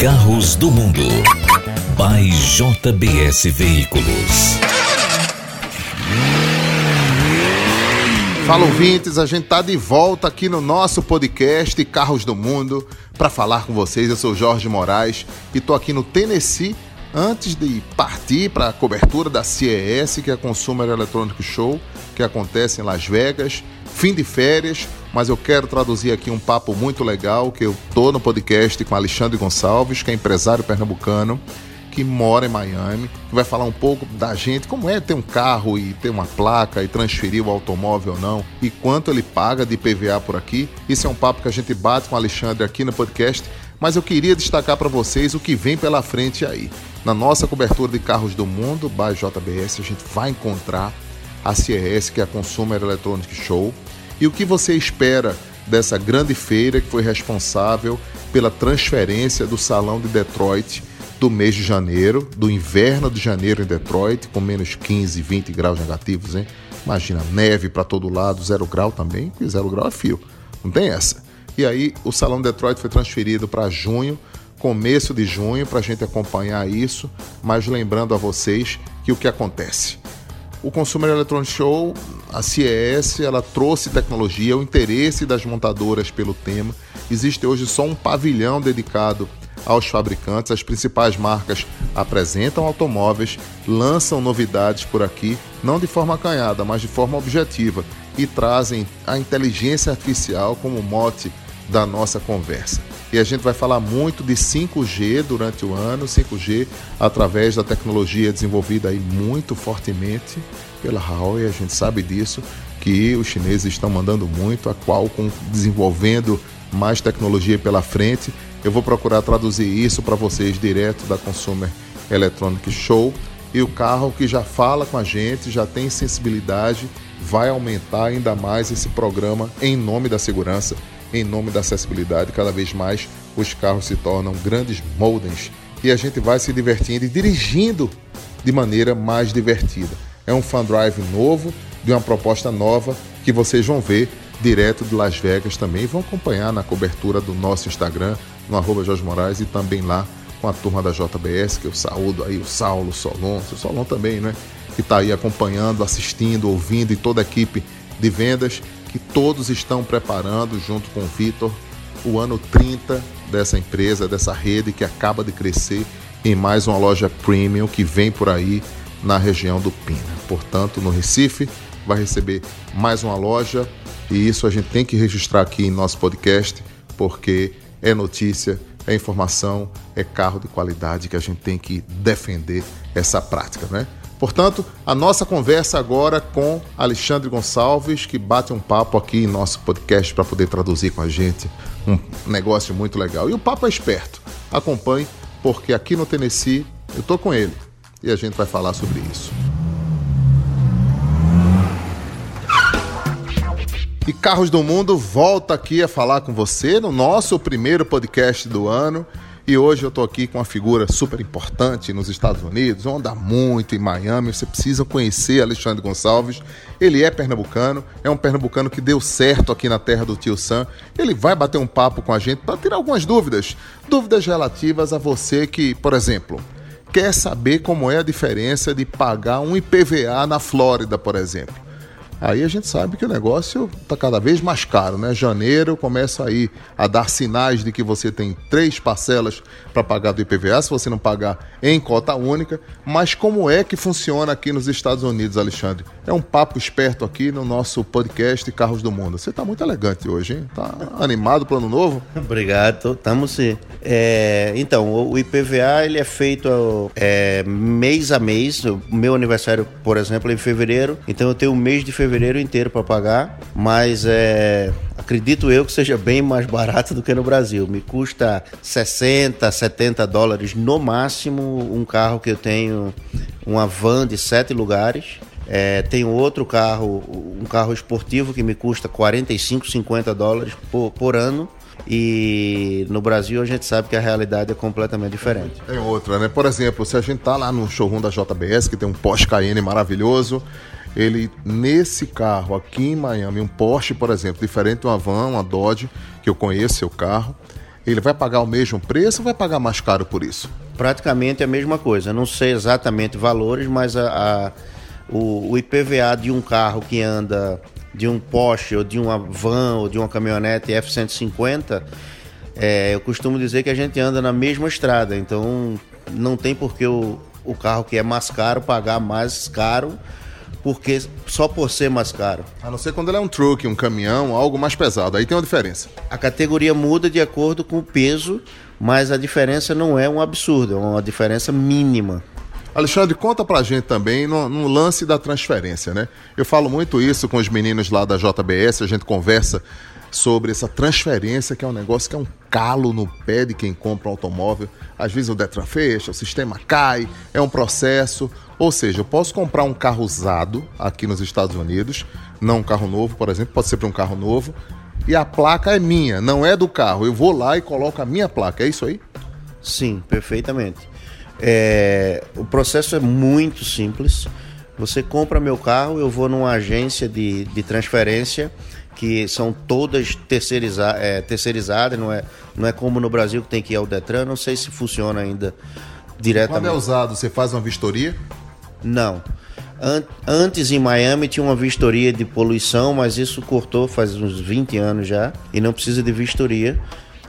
carros do mundo. By JBS Veículos. Fala ouvintes, a gente tá de volta aqui no nosso podcast Carros do Mundo para falar com vocês. Eu sou Jorge Moraes e tô aqui no Tennessee antes de partir para a cobertura da CES, que é a Consumer Electronic Show, que acontece em Las Vegas. Fim de férias, mas eu quero traduzir aqui um papo muito legal que eu tô no podcast com Alexandre Gonçalves, que é empresário pernambucano que mora em Miami, que vai falar um pouco da gente, como é ter um carro e ter uma placa e transferir o automóvel ou não, e quanto ele paga de PVA por aqui. Isso é um papo que a gente bate com o Alexandre aqui no podcast, mas eu queria destacar para vocês o que vem pela frente aí. Na nossa cobertura de carros do mundo, by JBS, a gente vai encontrar a CES, que é a Consumer Electronic Show, e o que você espera dessa grande feira que foi responsável pela transferência do Salão de Detroit do mês de janeiro, do inverno de janeiro em Detroit, com menos 15, 20 graus negativos, hein? Imagina, neve para todo lado, zero grau também, porque zero grau é fio. Não tem essa. E aí o Salão de Detroit foi transferido para junho, começo de junho, para a gente acompanhar isso, mas lembrando a vocês que o que acontece? O Consumer Electronics Show, a CES, ela trouxe tecnologia, o interesse das montadoras pelo tema. Existe hoje só um pavilhão dedicado aos fabricantes. As principais marcas apresentam automóveis, lançam novidades por aqui, não de forma acanhada, mas de forma objetiva, e trazem a inteligência artificial como mote da nossa conversa. E a gente vai falar muito de 5G durante o ano, 5G através da tecnologia desenvolvida aí muito fortemente pela Huawei, a gente sabe disso, que os chineses estão mandando muito, a Qualcomm desenvolvendo mais tecnologia pela frente. Eu vou procurar traduzir isso para vocês direto da Consumer Electronic Show. E o carro que já fala com a gente, já tem sensibilidade, vai aumentar ainda mais esse programa em nome da segurança, em nome da acessibilidade. Cada vez mais os carros se tornam grandes modems e a gente vai se divertindo e dirigindo de maneira mais divertida. É um fan drive novo, de uma proposta nova que vocês vão ver direto de Las Vegas também. Vão acompanhar na cobertura do nosso Instagram, no arroba Jorge Moraes e também lá com a turma da JBS, que eu saúdo aí o Saulo, o Solon, o Solon também, né? Que está aí acompanhando, assistindo, ouvindo e toda a equipe de vendas, que todos estão preparando junto com o Vitor o ano 30 dessa empresa, dessa rede que acaba de crescer em mais uma loja premium que vem por aí na região do Pina. Portanto, no Recife vai receber mais uma loja e isso a gente tem que registrar aqui em nosso podcast porque é notícia, é informação, é carro de qualidade que a gente tem que defender essa prática, né? Portanto, a nossa conversa agora com Alexandre Gonçalves, que bate um papo aqui em nosso podcast para poder traduzir com a gente um negócio muito legal. E o papo é esperto. Acompanhe, porque aqui no Tennessee eu tô com ele e a gente vai falar sobre isso. E Carros do Mundo volta aqui a falar com você no nosso primeiro podcast do ano. E hoje eu estou aqui com uma figura super importante nos Estados Unidos, anda muito em Miami. Você precisa conhecer Alexandre Gonçalves. Ele é pernambucano, é um pernambucano que deu certo aqui na terra do tio Sam. Ele vai bater um papo com a gente para tirar algumas dúvidas. Dúvidas relativas a você que, por exemplo, quer saber como é a diferença de pagar um IPVA na Flórida, por exemplo. Aí a gente sabe que o negócio está cada vez mais caro, né? Janeiro começa aí a dar sinais de que você tem três parcelas para pagar do IPVA, se você não pagar em cota única. Mas como é que funciona aqui nos Estados Unidos, Alexandre? É um papo esperto aqui no nosso podcast Carros do Mundo. Você está muito elegante hoje, hein? Tá animado para o ano novo? Obrigado, estamos sim. É, então, o IPVA ele é feito é, mês a mês. O meu aniversário, por exemplo, é em fevereiro, então eu tenho um mês de fevereiro fevereiro inteiro para pagar, mas é, acredito eu que seja bem mais barato do que no Brasil. Me custa 60, 70 dólares no máximo um carro que eu tenho, uma van de sete lugares. É, tenho outro carro, um carro esportivo que me custa 45, 50 dólares por, por ano. E no Brasil a gente sabe que a realidade é completamente diferente. Tem outra, né? Por exemplo, se a gente tá lá no showroom da JBS, que tem um Porsche Cayenne maravilhoso, ele nesse carro aqui em Miami, um Porsche, por exemplo, diferente de uma van, uma Dodge, que eu conheço seu carro, ele vai pagar o mesmo preço ou vai pagar mais caro por isso? Praticamente a mesma coisa. Não sei exatamente valores, mas a, a o, o IPVA de um carro que anda de um Porsche ou de uma van ou de uma caminhonete F-150, é, eu costumo dizer que a gente anda na mesma estrada, então não tem por que o, o carro que é mais caro pagar mais caro porque só por ser mais caro. A não ser quando ele é um truck, um caminhão, algo mais pesado, aí tem uma diferença. A categoria muda de acordo com o peso, mas a diferença não é um absurdo, é uma diferença mínima. Alexandre, conta pra gente também no, no, lance da transferência, né? Eu falo muito isso com os meninos lá da JBS, a gente conversa sobre essa transferência, que é um negócio que é um calo no pé de quem compra um automóvel. Às vezes o Detran fecha, o sistema cai, é um processo. Ou seja, eu posso comprar um carro usado aqui nos Estados Unidos, não um carro novo, por exemplo, pode ser para um carro novo, e a placa é minha, não é do carro. Eu vou lá e coloco a minha placa, é isso aí? Sim, perfeitamente. É, o processo é muito simples. Você compra meu carro, eu vou numa agência de, de transferência que são todas terceiriza, é, terceirizadas, não é, não é como no Brasil que tem que ir ao Detran, não sei se funciona ainda diretamente. Quando é usado, você faz uma vistoria? Não. Antes em Miami tinha uma vistoria de poluição, mas isso cortou faz uns 20 anos já e não precisa de vistoria.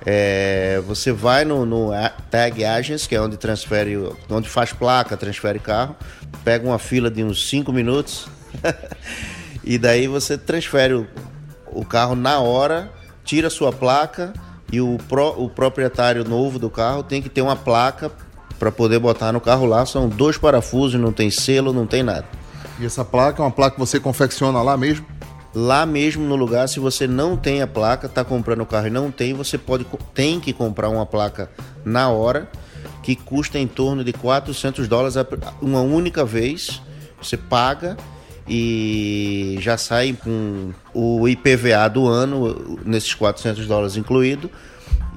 É, você vai no, no, Tag Agents, que é onde transfere, onde faz placa, transfere carro, pega uma fila de uns 5 minutos e daí você transfere o, o, carro na hora, tira sua placa e o, pro, o proprietário novo do carro tem que ter uma placa para poder botar no carro lá. São dois parafusos, não tem selo, não tem nada. E essa placa é uma placa que você confecciona lá mesmo? lá mesmo no lugar, se você não tem a placa, está comprando o carro e não tem, você pode tem que comprar uma placa na hora que custa em torno de 400 dólares uma única vez. Você paga e já sai com o IPVA do ano nesses 400 dólares incluído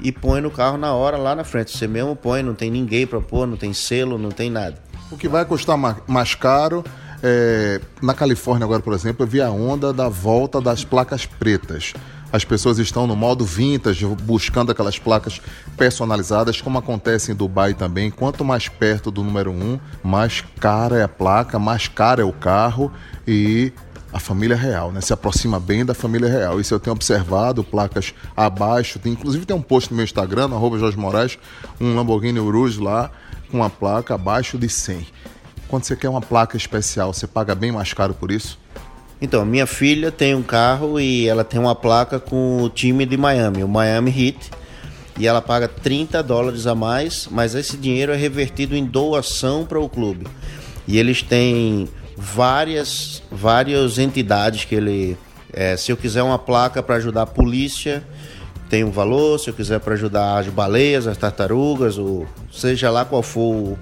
e põe no carro na hora lá na frente. Você mesmo põe, não tem ninguém para pôr, não tem selo, não tem nada. O que vai custar mais caro é, na Califórnia agora, por exemplo, eu vi a onda da volta das placas pretas. As pessoas estão no modo vintage, buscando aquelas placas personalizadas, como acontece em Dubai também. Quanto mais perto do número um, mais cara é a placa, mais caro é o carro e a família real, né? Se aproxima bem da família real. Isso eu tenho observado, placas abaixo. Tem, inclusive tem um post no meu Instagram, arroba Jorge Moraes, um Lamborghini Urus lá, com uma placa abaixo de 100 quando você quer uma placa especial, você paga bem mais caro por isso? Então, minha filha tem um carro e ela tem uma placa com o time de Miami, o Miami Heat, e ela paga 30 dólares a mais, mas esse dinheiro é revertido em doação para o clube. E eles têm várias, várias entidades que ele. É, se eu quiser uma placa para ajudar a polícia, tem um valor. Se eu quiser para ajudar as baleias, as tartarugas, ou seja lá qual for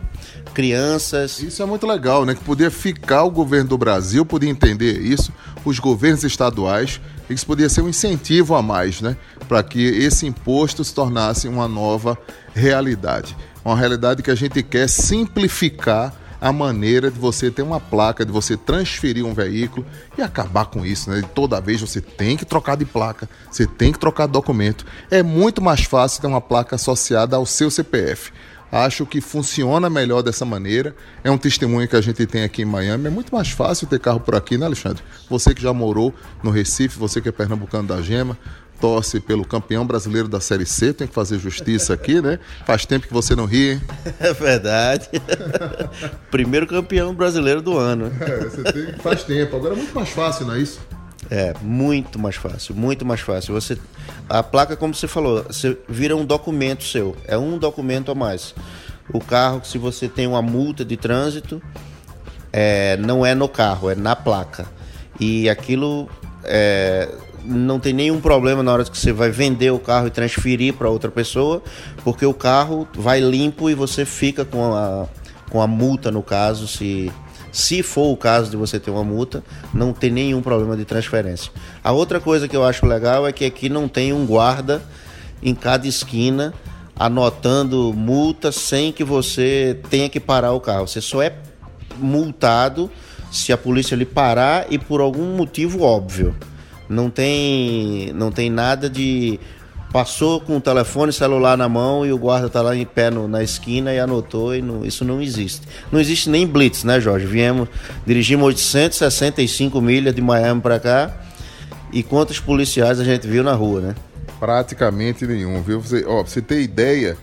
crianças. Isso é muito legal, né? Que podia ficar o governo do Brasil, podia entender isso, os governos estaduais, isso podia ser um incentivo a mais, né? Para que esse imposto se tornasse uma nova realidade. Uma realidade que a gente quer simplificar a maneira de você ter uma placa, de você transferir um veículo e acabar com isso, né? Toda vez você tem que trocar de placa, você tem que trocar documento. É muito mais fácil ter uma placa associada ao seu CPF. Acho que funciona melhor dessa maneira. É um testemunho que a gente tem aqui em Miami. É muito mais fácil ter carro por aqui, né, Alexandre? Você que já morou no Recife, você que é pernambucano da Gema, torce pelo campeão brasileiro da Série C, tem que fazer justiça aqui, né? Faz tempo que você não ri. É verdade. Primeiro campeão brasileiro do ano. É, você tem, faz tempo. Agora é muito mais fácil, não é isso? É, muito mais fácil, muito mais fácil. Você a placa, como você falou, você vira um documento seu, é um documento a mais. O carro, se você tem uma multa de trânsito, é, não é no carro, é na placa. E aquilo é, não tem nenhum problema na hora que você vai vender o carro e transferir para outra pessoa, porque o carro vai limpo e você fica com a, com a multa, no caso, se se for o caso de você ter uma multa, não tem nenhum problema de transferência. A outra coisa que eu acho legal é que aqui não tem um guarda em cada esquina anotando multa sem que você tenha que parar o carro. Você só é multado se a polícia lhe parar e por algum motivo óbvio. Não tem, não tem nada de passou com o telefone celular na mão e o guarda está lá em pé no, na esquina e anotou e não, isso não existe. Não existe nem blitz, né, Jorge? Viemos, dirigimos 865 milhas de Miami para cá e quantos policiais a gente viu na rua, né? Praticamente nenhum, viu? Você, ó, você ter ideia,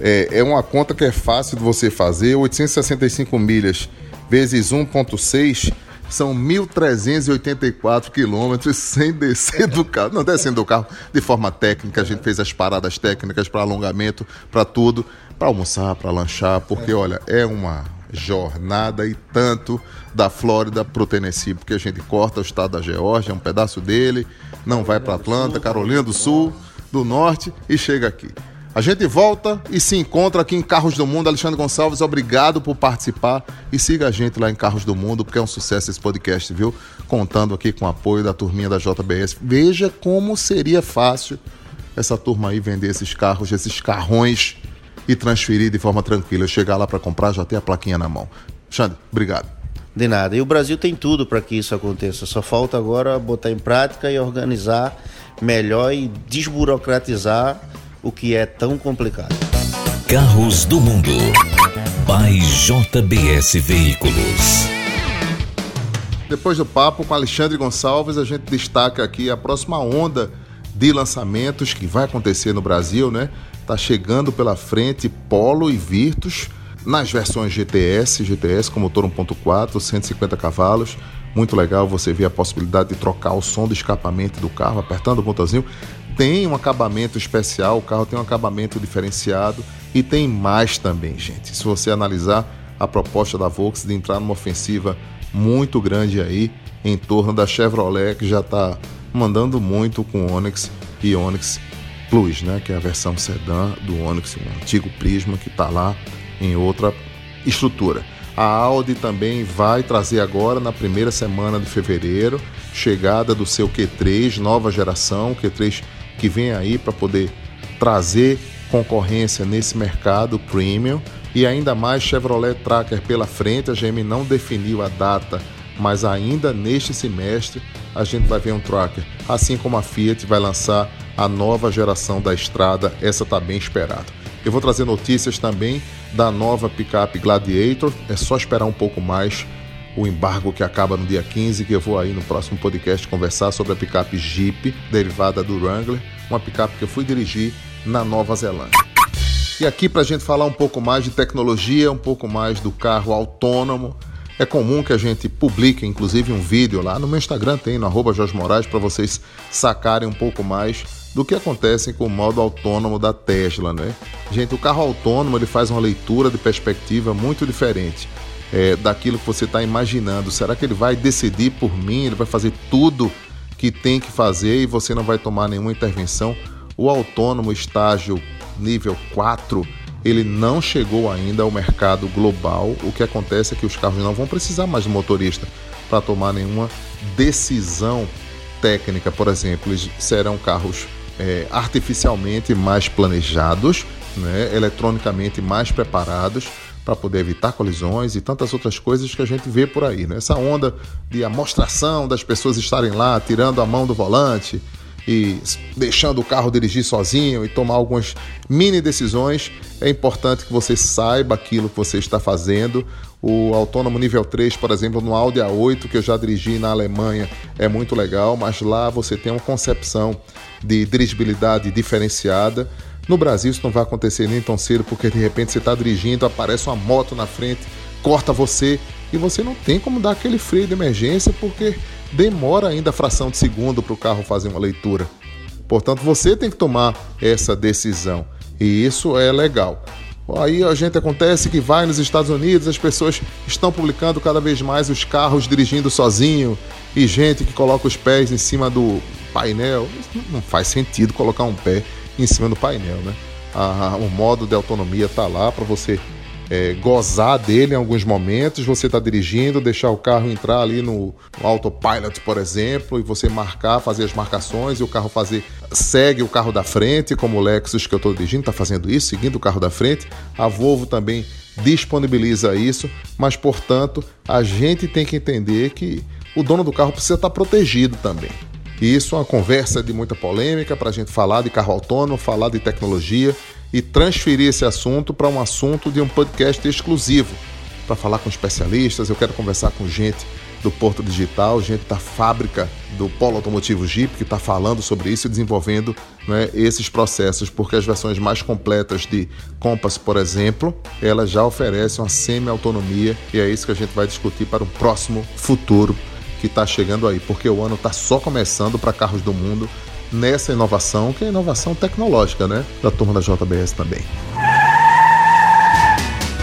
é, é uma conta que é fácil de você fazer, 865 milhas vezes 1.6 são 1.384 quilômetros sem descer do carro. Não, descendo do carro de forma técnica. A gente fez as paradas técnicas para alongamento, para tudo, para almoçar, para lanchar, porque olha, é uma jornada e tanto da Flórida para o Tennessee, porque a gente corta o estado da Geórgia, um pedaço dele, não vai para Atlanta, Carolina do Sul, do Norte e chega aqui. A gente volta e se encontra aqui em Carros do Mundo. Alexandre Gonçalves, obrigado por participar e siga a gente lá em Carros do Mundo, porque é um sucesso esse podcast, viu? Contando aqui com o apoio da turminha da JBS. Veja como seria fácil essa turma aí vender esses carros, esses carrões e transferir de forma tranquila. Chegar lá para comprar, já ter a plaquinha na mão. Alexandre, obrigado. De nada. E o Brasil tem tudo para que isso aconteça. Só falta agora botar em prática e organizar melhor e desburocratizar o que é tão complicado. Carros do Mundo. By JBS Veículos. Depois do papo com Alexandre Gonçalves, a gente destaca aqui a próxima onda de lançamentos que vai acontecer no Brasil, né? Tá chegando pela frente Polo e Virtus nas versões GTS, GTS com motor 1.4, 150 cavalos. Muito legal você ver a possibilidade de trocar o som do escapamento do carro, apertando o botãozinho tem um acabamento especial, o carro tem um acabamento diferenciado e tem mais também, gente. Se você analisar a proposta da Volkswagen de entrar numa ofensiva muito grande aí em torno da Chevrolet, que já está mandando muito com Onix e Onix Plus, né? que é a versão sedã do Onix, um antigo Prisma que está lá em outra estrutura. A Audi também vai trazer agora, na primeira semana de fevereiro, chegada do seu Q3, nova geração, Q3 que vem aí para poder trazer concorrência nesse mercado premium e ainda mais Chevrolet Tracker pela frente. A GM não definiu a data, mas ainda neste semestre a gente vai ver um Tracker, assim como a Fiat vai lançar a nova geração da Estrada, essa está bem esperada. Eu vou trazer notícias também da nova picape Gladiator, é só esperar um pouco mais o embargo que acaba no dia 15, que eu vou aí no próximo podcast conversar sobre a picape Jeep, derivada do Wrangler, uma picape que eu fui dirigir na Nova Zelândia. E aqui para a gente falar um pouco mais de tecnologia, um pouco mais do carro autônomo, é comum que a gente publique, inclusive, um vídeo lá no meu Instagram, tem no arroba Moraes, para vocês sacarem um pouco mais do que acontece com o modo autônomo da Tesla, né? Gente, o carro autônomo ele faz uma leitura de perspectiva muito diferente é, daquilo que você está imaginando. Será que ele vai decidir por mim? Ele vai fazer tudo que tem que fazer e você não vai tomar nenhuma intervenção? O autônomo estágio nível 4 ele não chegou ainda ao mercado global. O que acontece é que os carros não vão precisar mais de motorista para tomar nenhuma decisão técnica. Por exemplo, serão carros é, artificialmente mais planejados, né, eletronicamente mais preparados para poder evitar colisões e tantas outras coisas que a gente vê por aí. Né? Essa onda de amostração das pessoas estarem lá tirando a mão do volante e deixando o carro dirigir sozinho e tomar algumas mini decisões, é importante que você saiba aquilo que você está fazendo. O autônomo nível 3, por exemplo, no Audi A8 que eu já dirigi na Alemanha, é muito legal, mas lá você tem uma concepção de dirigibilidade diferenciada no Brasil isso não vai acontecer nem tão cedo, porque de repente você está dirigindo, aparece uma moto na frente, corta você e você não tem como dar aquele freio de emergência porque demora ainda a fração de segundo para o carro fazer uma leitura. Portanto, você tem que tomar essa decisão e isso é legal. Aí a gente acontece que vai nos Estados Unidos, as pessoas estão publicando cada vez mais os carros dirigindo sozinho e gente que coloca os pés em cima do painel. Não faz sentido colocar um pé em cima do painel, né? A, o modo de autonomia tá lá para você é, gozar dele em alguns momentos, você está dirigindo, deixar o carro entrar ali no, no, autopilot, por exemplo, e você marcar, fazer as marcações e o carro fazer segue o carro da frente, como o Lexus que eu estou dirigindo está fazendo isso, seguindo o carro da frente. A Volvo também disponibiliza isso, mas portanto a gente tem que entender que o dono do carro precisa estar tá protegido também. E isso é uma conversa de muita polêmica para a gente falar de carro autônomo, falar de tecnologia e transferir esse assunto para um assunto de um podcast exclusivo para falar com especialistas. Eu quero conversar com gente do Porto Digital, gente da fábrica do Polo Automotivo Jeep, que está falando sobre isso e desenvolvendo né, esses processos, porque as versões mais completas de Compass, por exemplo, elas já oferecem uma semi-autonomia e é isso que a gente vai discutir para o próximo futuro que está chegando aí, porque o ano está só começando para carros do mundo nessa inovação, que é a inovação tecnológica, né? Da turma da JBS também.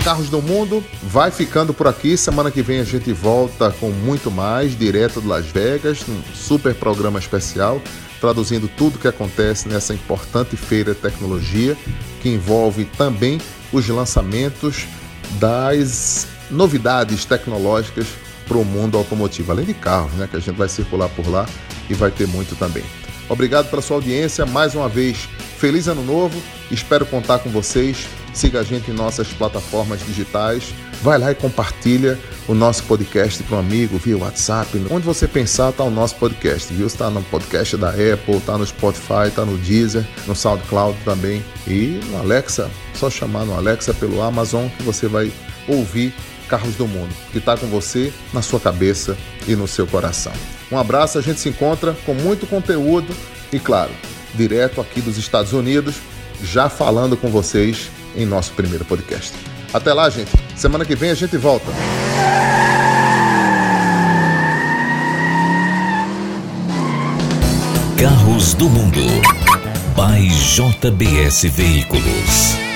Carros do Mundo vai ficando por aqui. Semana que vem a gente volta com muito mais, direto de Las Vegas, num super programa especial, traduzindo tudo o que acontece nessa importante feira de tecnologia, que envolve também os lançamentos das novidades tecnológicas para o mundo automotivo, além de carros, né, que a gente vai circular por lá e vai ter muito também. Obrigado pela sua audiência, mais uma vez, feliz ano novo, espero contar com vocês siga a gente em nossas plataformas digitais, vai lá e compartilha o nosso podcast para um amigo via WhatsApp. Onde você pensar está o nosso podcast, viu? Está no podcast da Apple, está no Spotify, está no Deezer, no SoundCloud também e no Alexa. Só chamar no Alexa pelo Amazon que você vai ouvir Carros do Mundo, que está com você na sua cabeça e no seu coração. Um abraço, a gente se encontra com muito conteúdo e, claro, direto aqui dos Estados Unidos, já falando com vocês em nosso primeiro podcast. Até lá, gente. Semana que vem a gente volta. Carros do Mundo. By JBS Veículos.